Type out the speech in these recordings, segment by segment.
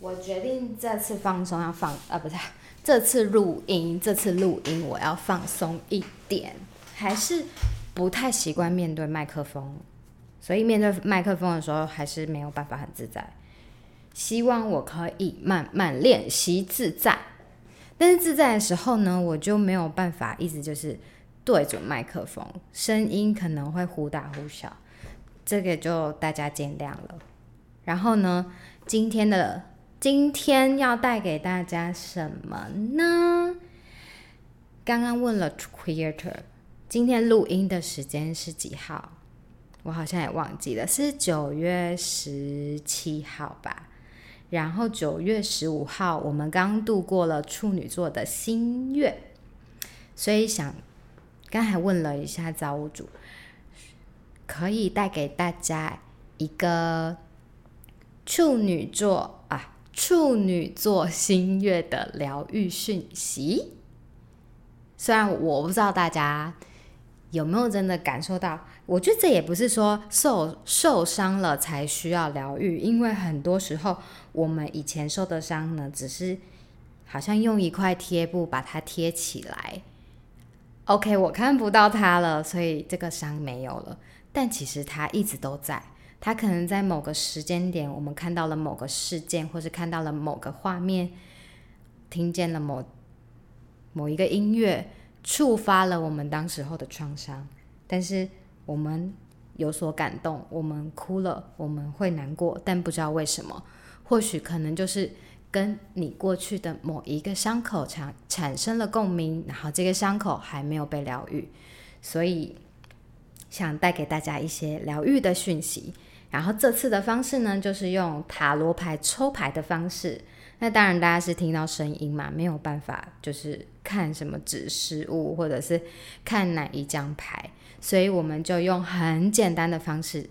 我决定这次放松要放啊，不是这次录音，这次录音我要放松一点，还是不太习惯面对麦克风，所以面对麦克风的时候还是没有办法很自在。希望我可以慢慢练习自在，但是自在的时候呢，我就没有办法一直就是对准麦克风，声音可能会忽大忽小，这个就大家见谅了。然后呢，今天的。今天要带给大家什么呢？刚刚问了 Creator，今天录音的时间是几号？我好像也忘记了，是九月十七号吧。然后九月十五号，我们刚度过了处女座的新月，所以想刚才问了一下造物主，可以带给大家一个处女座啊。处女座新月的疗愈讯息，虽然我不知道大家有没有真的感受到，我觉得这也不是说受受伤了才需要疗愈，因为很多时候我们以前受的伤呢，只是好像用一块贴布把它贴起来，OK，我看不到它了，所以这个伤没有了，但其实它一直都在。他可能在某个时间点，我们看到了某个事件，或是看到了某个画面，听见了某某一个音乐，触发了我们当时候的创伤。但是我们有所感动，我们哭了，我们会难过，但不知道为什么。或许可能就是跟你过去的某一个伤口产产生了共鸣，然后这个伤口还没有被疗愈，所以想带给大家一些疗愈的讯息。然后这次的方式呢，就是用塔罗牌抽牌的方式。那当然大家是听到声音嘛，没有办法就是看什么指示物，或者是看哪一张牌，所以我们就用很简单的方式，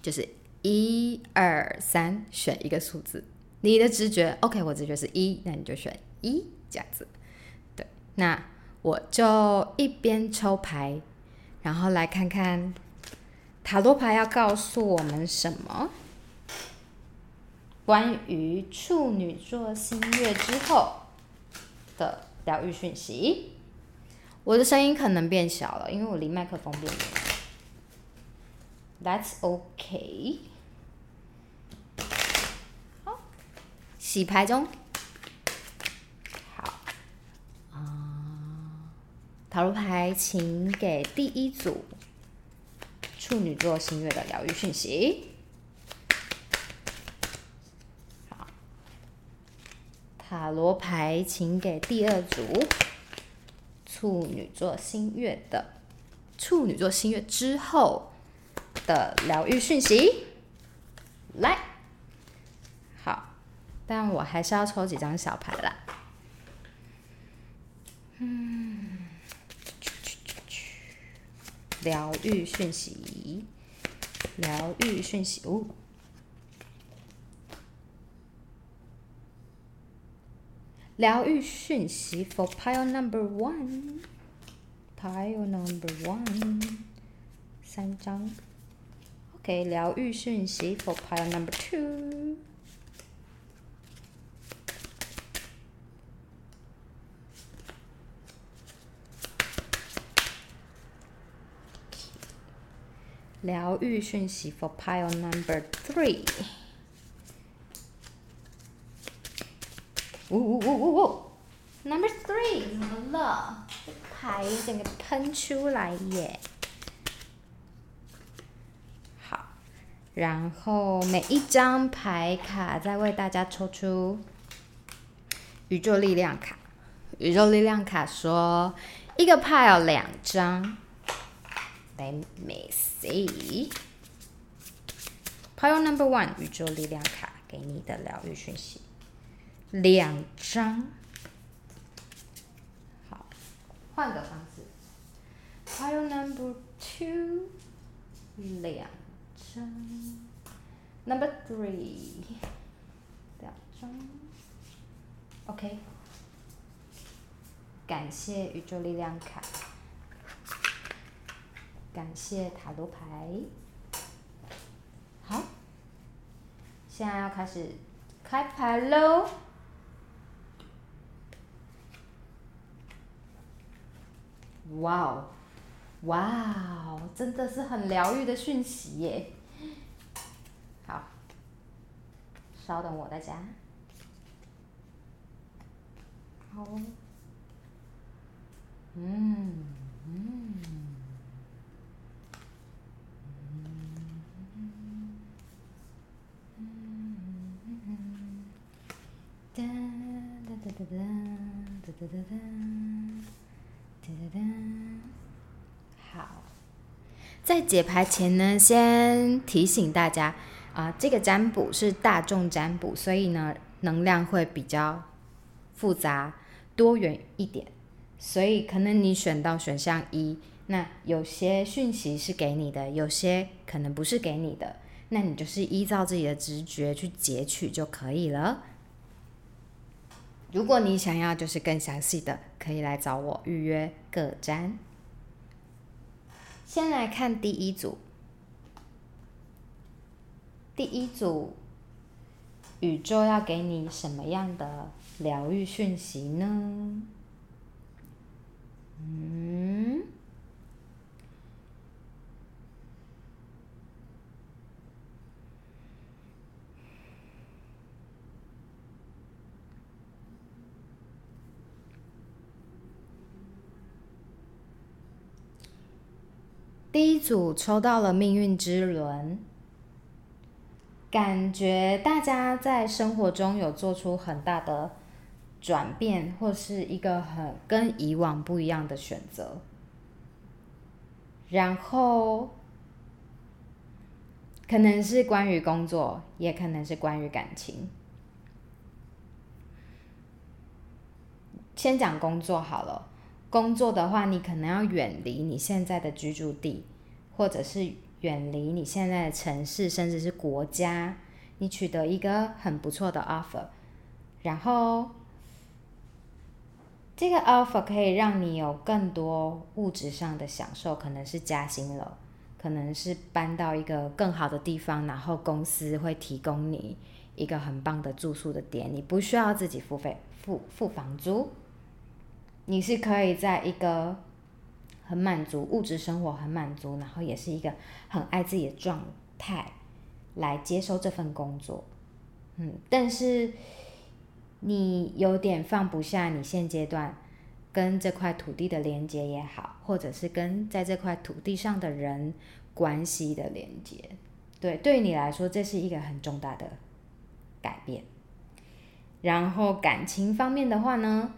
就是一二三，选一个数字。你的直觉，OK，我直觉是一，那你就选一这样子。对，那我就一边抽牌，然后来看看。塔罗牌要告诉我们什么？关于处女座新月之后的疗愈讯息。我的声音可能变小了，因为我离麦克风变远。That's OK。好，洗牌中。好。啊，塔罗牌，请给第一组。处女座新月的疗愈讯息。塔罗牌，请给第二组处女座新月的处女座新月之后的疗愈讯息。来，好，但我还是要抽几张小牌啦。嗯。疗愈讯息，疗愈讯息哦。疗愈讯息 for pile number one，pile number one，三张。OK，疗愈讯息 for pile number two。疗愈讯息 for pile number three。呜呜呜呜呜，number three 怎么了？牌整个喷出来耶！好，然后每一张牌卡再为大家抽出宇宙力量卡。宇宙力量卡说，一个 pile 两张。Let me see. Pile number one，宇宙力量卡给你的疗愈讯息，两张。好，换个方式。Pile number two，两张。Number three，两张。OK，感谢宇宙力量卡。感谢塔罗牌。好，现在要开始开牌喽！哇哦，哇哦，真的是很疗愈的讯息耶！好，稍等我大家。好，嗯嗯。哒哒哒哒哒哒哒哒哒哒。好，在解牌前呢，先提醒大家啊，这个占卜是大众占卜，所以呢，能量会比较复杂多元一点，所以可能你选到选项一，那有些讯息是给你的，有些可能不是给你的，那你就是依照自己的直觉去截取就可以了。如果你想要就是更详细的，可以来找我预约个占。先来看第一组，第一组宇宙要给你什么样的疗愈讯息呢？嗯。第一组抽到了命运之轮，感觉大家在生活中有做出很大的转变，或是一个很跟以往不一样的选择，然后可能是关于工作，也可能是关于感情。先讲工作好了。工作的话，你可能要远离你现在的居住地，或者是远离你现在的城市，甚至是国家。你取得一个很不错的 offer，然后这个 offer 可以让你有更多物质上的享受，可能是加薪了，可能是搬到一个更好的地方，然后公司会提供你一个很棒的住宿的点，你不需要自己付费付付房租。你是可以在一个很满足物质生活很满足，然后也是一个很爱自己的状态来接受这份工作，嗯，但是你有点放不下你现阶段跟这块土地的连接也好，或者是跟在这块土地上的人关系的连接，对，对你来说这是一个很重大的改变。然后感情方面的话呢？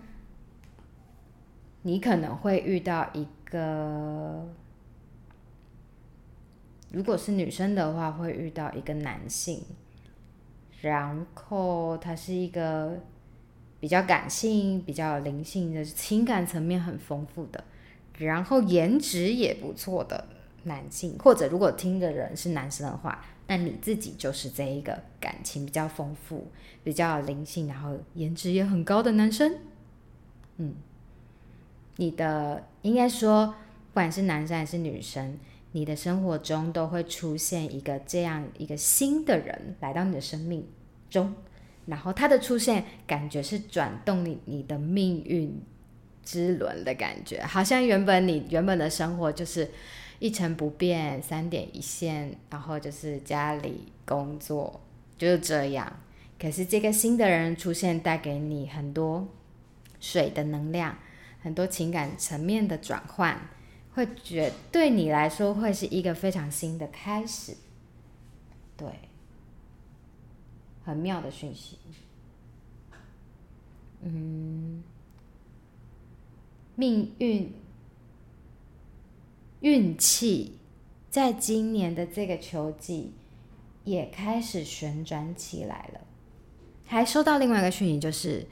你可能会遇到一个，如果是女生的话，会遇到一个男性，然后他是一个比较感性、比较灵性的情感层面很丰富的，然后颜值也不错的男性，或者如果听的人是男生的话，那你自己就是这一个感情比较丰富、比较灵性，然后颜值也很高的男生，嗯。你的应该说，不管是男生还是女生，你的生活中都会出现一个这样一个新的人来到你的生命中，然后他的出现感觉是转动你你的命运之轮的感觉，好像原本你原本的生活就是一成不变，三点一线，然后就是家里工作就是这样，可是这个新的人出现，带给你很多水的能量。很多情感层面的转换，会觉对你来说会是一个非常新的开始，对，很妙的讯息。嗯，命运、运气，在今年的这个秋季也开始旋转起来了。还收到另外一个讯息，就是。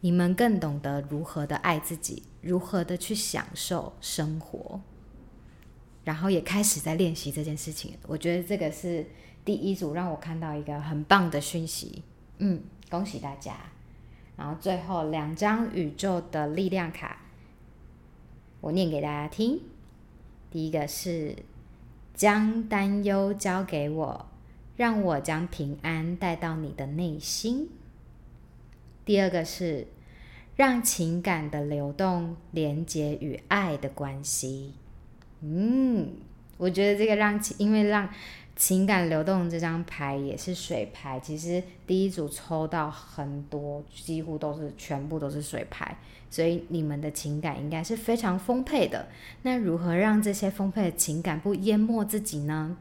你们更懂得如何的爱自己，如何的去享受生活，然后也开始在练习这件事情。我觉得这个是第一组让我看到一个很棒的讯息。嗯，恭喜大家。然后最后两张宇宙的力量卡，我念给大家听。第一个是将担忧交给我，让我将平安带到你的内心。第二个是让情感的流动连接与爱的关系。嗯，我觉得这个让情，因为让情感流动这张牌也是水牌，其实第一组抽到很多，几乎都是全部都是水牌，所以你们的情感应该是非常丰沛的。那如何让这些丰沛的情感不淹没自己呢？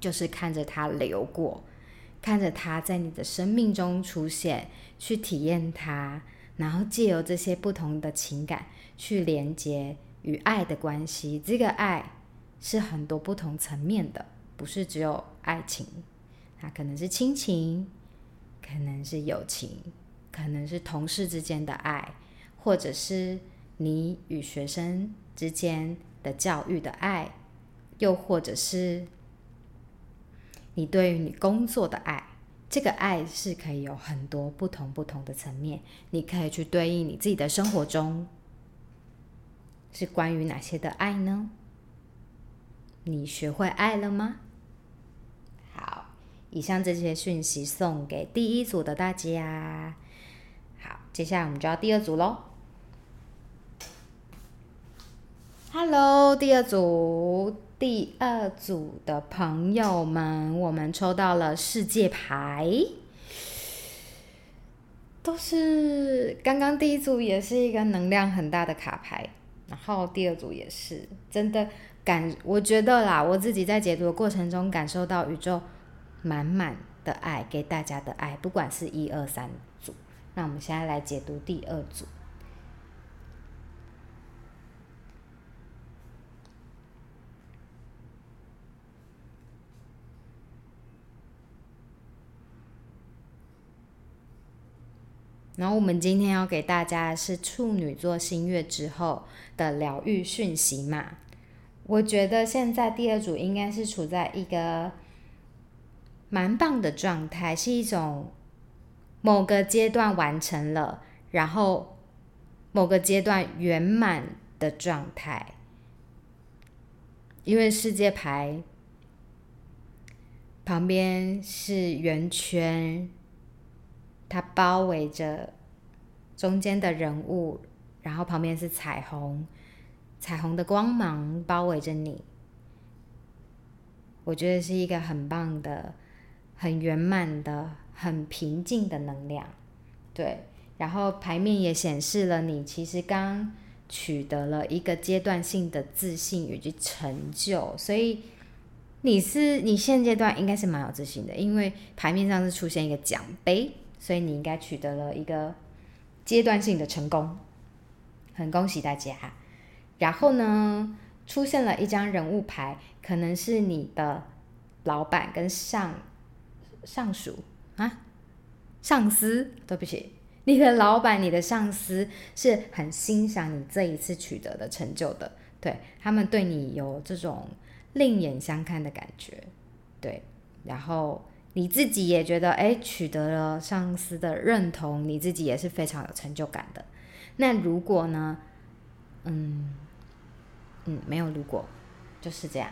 就是看着它流过。看着它在你的生命中出现，去体验它，然后借由这些不同的情感去连接与爱的关系。这个爱是很多不同层面的，不是只有爱情，它可能是亲情，可能是友情，可能是同事之间的爱，或者是你与学生之间的教育的爱，又或者是。你对于你工作的爱，这个爱是可以有很多不同不同的层面，你可以去对应你自己的生活中，是关于哪些的爱呢？你学会爱了吗？好，以上这些讯息送给第一组的大家。好，接下来我们就要第二组喽。Hello，第二组。第二组的朋友们，我们抽到了世界牌，都是刚刚第一组也是一个能量很大的卡牌，然后第二组也是真的感，我觉得啦，我自己在解读的过程中感受到宇宙满满的爱给大家的爱，不管是一二三组，那我们现在来解读第二组。然后我们今天要给大家的是处女座新月之后的疗愈讯息嘛？我觉得现在第二组应该是处在一个蛮棒的状态，是一种某个阶段完成了，然后某个阶段圆满的状态。因为世界牌旁边是圆圈。它包围着中间的人物，然后旁边是彩虹，彩虹的光芒包围着你。我觉得是一个很棒的、很圆满的、很平静的能量。对，然后牌面也显示了你其实刚取得了一个阶段性的自信以及成就，所以你是你现阶段应该是蛮有自信的，因为牌面上是出现一个奖杯。所以你应该取得了一个阶段性的成功，很恭喜大家。然后呢，出现了一张人物牌，可能是你的老板跟上上属。啊，上司，对不起，你的老板、你的上司是很欣赏你这一次取得的成就的，对他们对你有这种另眼相看的感觉，对，然后。你自己也觉得，哎，取得了上司的认同，你自己也是非常有成就感的。那如果呢？嗯嗯，没有如果，就是这样。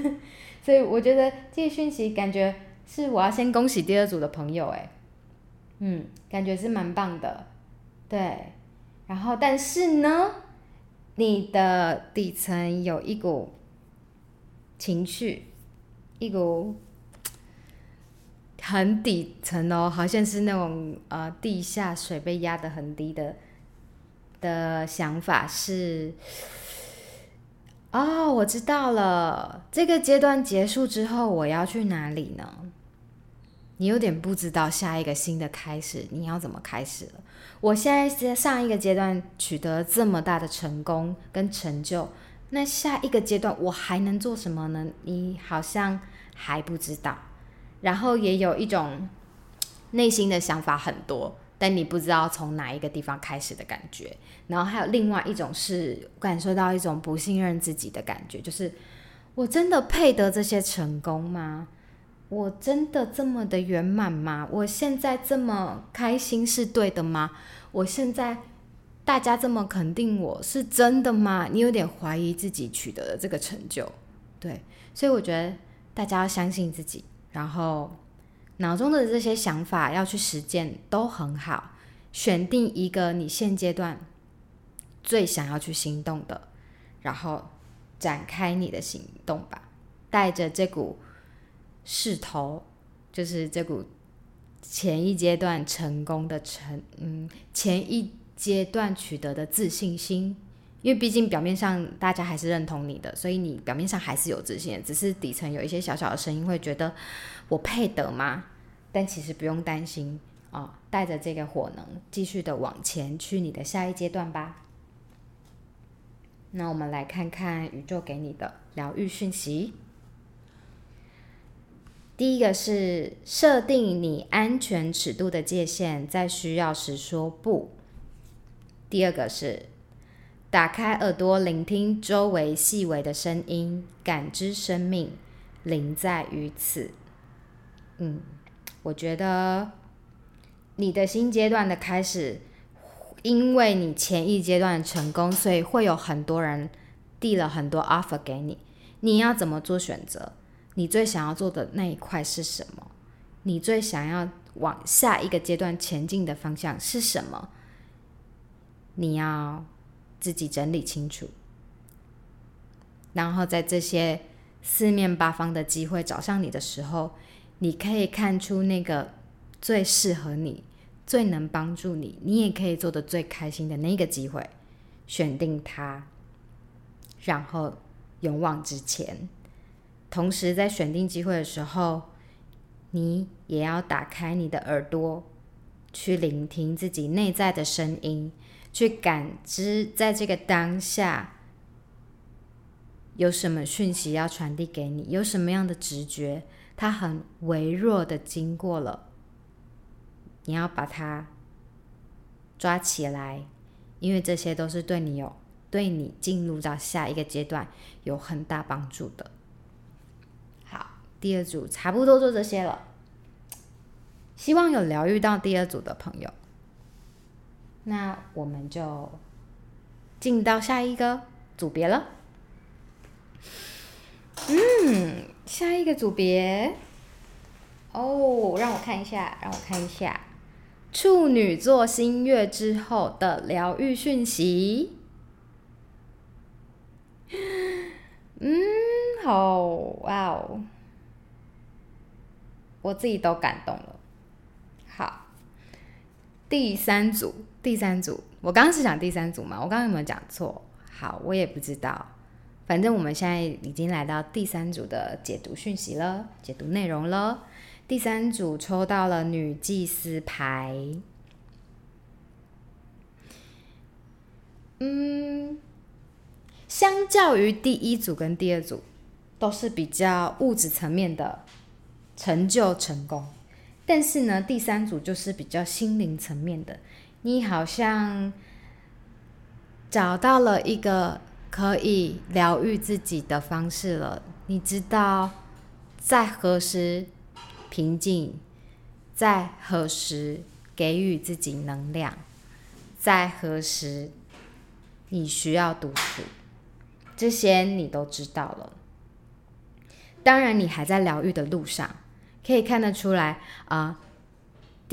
所以我觉得这些讯息感觉是我要先恭喜第二组的朋友，哎，嗯，感觉是蛮棒的，对。然后，但是呢，你的底层有一股情绪，一股。很底层哦，好像是那种呃地下水被压得很低的的想法是，哦，我知道了，这个阶段结束之后我要去哪里呢？你有点不知道下一个新的开始你要怎么开始了。我现在在上一个阶段取得这么大的成功跟成就，那下一个阶段我还能做什么呢？你好像还不知道。然后也有一种内心的想法很多，但你不知道从哪一个地方开始的感觉。然后还有另外一种是感受到一种不信任自己的感觉，就是我真的配得这些成功吗？我真的这么的圆满吗？我现在这么开心是对的吗？我现在大家这么肯定我是真的吗？你有点怀疑自己取得的这个成就，对，所以我觉得大家要相信自己。然后脑中的这些想法要去实践都很好。选定一个你现阶段最想要去行动的，然后展开你的行动吧。带着这股势头，就是这股前一阶段成功的成，嗯，前一阶段取得的自信心。因为毕竟表面上大家还是认同你的，所以你表面上还是有自信，只是底层有一些小小的声音会觉得我配得吗？但其实不用担心啊，带着这个火能，继续的往前去你的下一阶段吧。那我们来看看宇宙给你的疗愈讯息。第一个是设定你安全尺度的界限，在需要时说不。第二个是。打开耳朵，聆听周围细微的声音，感知生命，灵在于此。嗯，我觉得你的新阶段的开始，因为你前一阶段成功，所以会有很多人递了很多 offer 给你。你要怎么做选择？你最想要做的那一块是什么？你最想要往下一个阶段前进的方向是什么？你要。自己整理清楚，然后在这些四面八方的机会找上你的时候，你可以看出那个最适合你、最能帮助你，你也可以做的最开心的那个机会，选定它，然后勇往直前。同时，在选定机会的时候，你也要打开你的耳朵，去聆听自己内在的声音。去感知，在这个当下有什么讯息要传递给你，有什么样的直觉，它很微弱的经过了，你要把它抓起来，因为这些都是对你有、对你进入到下一个阶段有很大帮助的。好，第二组差不多就这些了，希望有疗愈到第二组的朋友。那我们就进到下一个组别了。嗯，下一个组别哦，让我看一下，让我看一下，处女座新月之后的疗愈讯息。嗯，好哇哦，我自己都感动了。好，第三组。第三组，我刚刚是讲第三组嘛？我刚刚有没有讲错？好，我也不知道。反正我们现在已经来到第三组的解读讯息了，解读内容了。第三组抽到了女祭司牌。嗯，相较于第一组跟第二组，都是比较物质层面的成就成功，但是呢，第三组就是比较心灵层面的。你好像找到了一个可以疗愈自己的方式了。你知道在何时平静，在何时给予自己能量，在何时你需要独处，这些你都知道了。当然，你还在疗愈的路上，可以看得出来啊。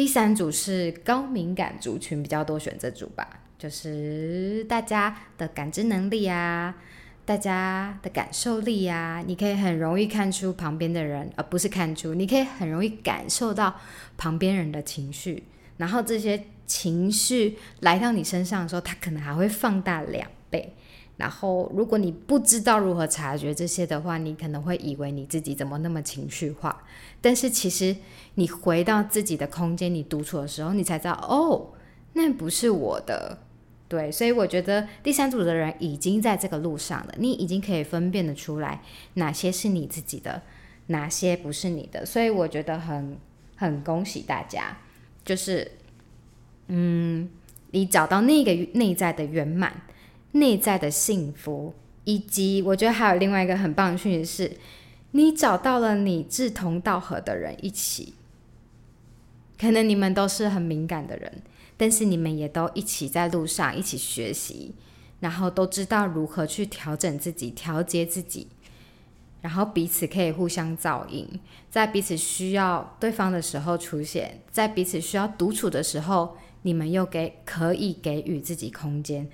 第三组是高敏感族群比较多选这组吧，就是大家的感知能力啊，大家的感受力啊，你可以很容易看出旁边的人，而不是看出，你可以很容易感受到旁边人的情绪，然后这些情绪来到你身上的时候，它可能还会放大两倍。然后，如果你不知道如何察觉这些的话，你可能会以为你自己怎么那么情绪化。但是其实，你回到自己的空间，你独处的时候，你才知道，哦，那不是我的。对，所以我觉得第三组的人已经在这个路上了，你已经可以分辨得出来哪些是你自己的，哪些不是你的。所以我觉得很很恭喜大家，就是，嗯，你找到那个内在的圆满。内在的幸福，以及我觉得还有另外一个很棒的讯息是，你找到了你志同道合的人一起。可能你们都是很敏感的人，但是你们也都一起在路上一起学习，然后都知道如何去调整自己、调节自己，然后彼此可以互相照应，在彼此需要对方的时候出现，在彼此需要独处的时候，你们又给可以给予自己空间。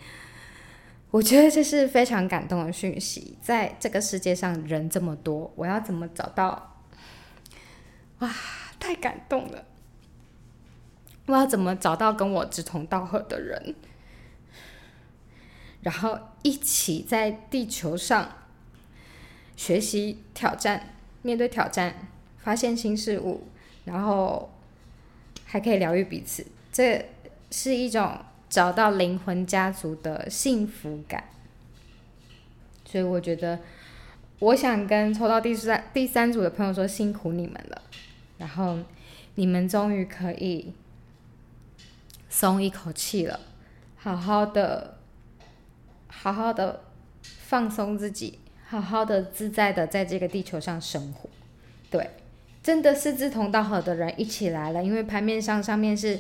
我觉得这是非常感动的讯息。在这个世界上，人这么多，我要怎么找到？哇，太感动了！我要怎么找到跟我志同道合的人，然后一起在地球上？学习挑战，面对挑战，发现新事物，然后还可以疗愈彼此，这是一种找到灵魂家族的幸福感。所以我觉得，我想跟抽到第三第三组的朋友说，辛苦你们了。然后你们终于可以松一口气了，好好的，好好的放松自己。好好的、自在的在这个地球上生活，对，真的是志同道合的人一起来了。因为牌面上上面是，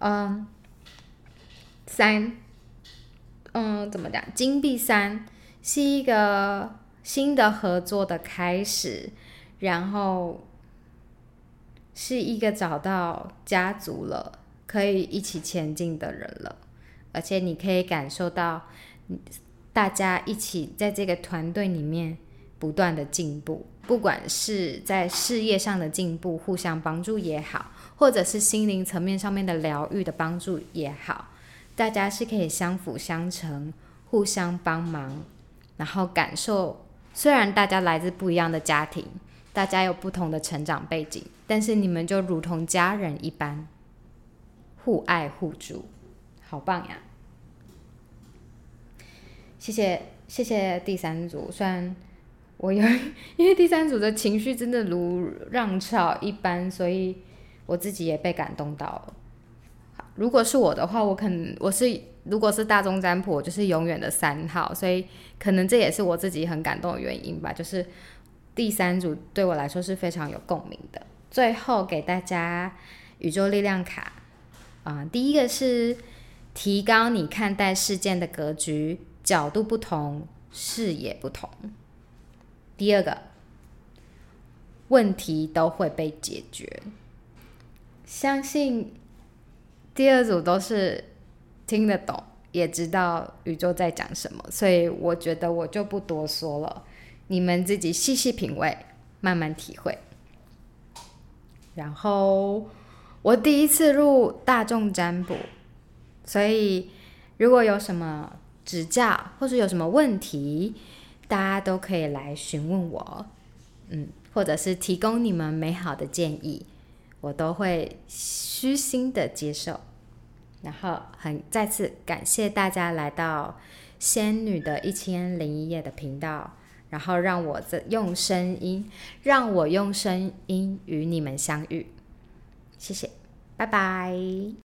嗯，三，嗯，怎么讲？金币三是一个新的合作的开始，然后是一个找到家族了，可以一起前进的人了，而且你可以感受到。大家一起在这个团队里面不断的进步，不管是在事业上的进步，互相帮助也好，或者是心灵层面上面的疗愈的帮助也好，大家是可以相辅相成，互相帮忙，然后感受。虽然大家来自不一样的家庭，大家有不同的成长背景，但是你们就如同家人一般，互爱互助，好棒呀！谢谢谢谢第三组，虽然我有 因为第三组的情绪真的如浪潮一般，所以我自己也被感动到了。如果是我的话，我可能我是如果是大众占卜，就是永远的三号，所以可能这也是我自己很感动的原因吧。就是第三组对我来说是非常有共鸣的。最后给大家宇宙力量卡啊，第一个是提高你看待事件的格局。角度不同，视野不同。第二个，问题都会被解决。相信第二组都是听得懂，也知道宇宙在讲什么，所以我觉得我就不多说了，你们自己细细品味，慢慢体会。然后我第一次入大众占卜，所以如果有什么。指教或者有什么问题，大家都可以来询问我，嗯，或者是提供你们美好的建议，我都会虚心的接受。然后很再次感谢大家来到仙女的一千零一夜的频道，然后让我这用声音，让我用声音与你们相遇。谢谢，拜拜。